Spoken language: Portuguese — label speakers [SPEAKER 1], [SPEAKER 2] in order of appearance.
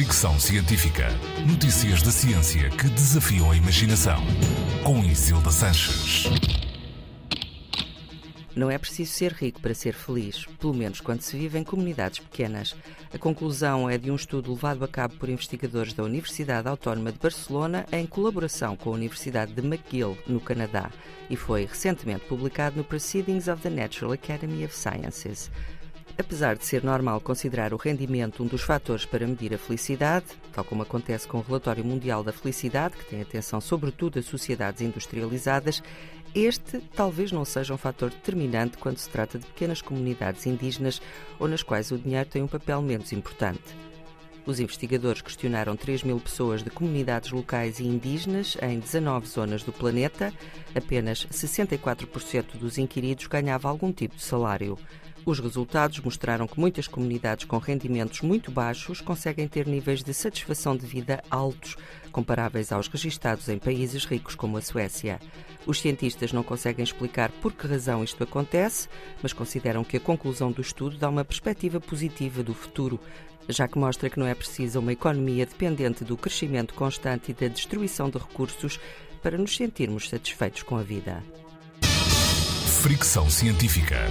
[SPEAKER 1] Fricção Científica. Notícias da ciência que desafiam a imaginação. Com Isilda Sanches.
[SPEAKER 2] Não é preciso ser rico para ser feliz, pelo menos quando se vive em comunidades pequenas. A conclusão é de um estudo levado a cabo por investigadores da Universidade Autónoma de Barcelona em colaboração com a Universidade de McGill, no Canadá, e foi recentemente publicado no Proceedings of the Natural Academy of Sciences. Apesar de ser normal considerar o rendimento um dos fatores para medir a felicidade, tal como acontece com o Relatório Mundial da Felicidade, que tem atenção sobretudo a sociedades industrializadas, este talvez não seja um fator determinante quando se trata de pequenas comunidades indígenas ou nas quais o dinheiro tem um papel menos importante. Os investigadores questionaram 3 mil pessoas de comunidades locais e indígenas em 19 zonas do planeta. Apenas 64% dos inquiridos ganhava algum tipo de salário. Os resultados mostraram que muitas comunidades com rendimentos muito baixos conseguem ter níveis de satisfação de vida altos, comparáveis aos registados em países ricos como a Suécia. Os cientistas não conseguem explicar por que razão isto acontece, mas consideram que a conclusão do estudo dá uma perspectiva positiva do futuro, já que mostra que não é preciso uma economia dependente do crescimento constante e da destruição de recursos para nos sentirmos satisfeitos com a vida.
[SPEAKER 1] Fricção Científica.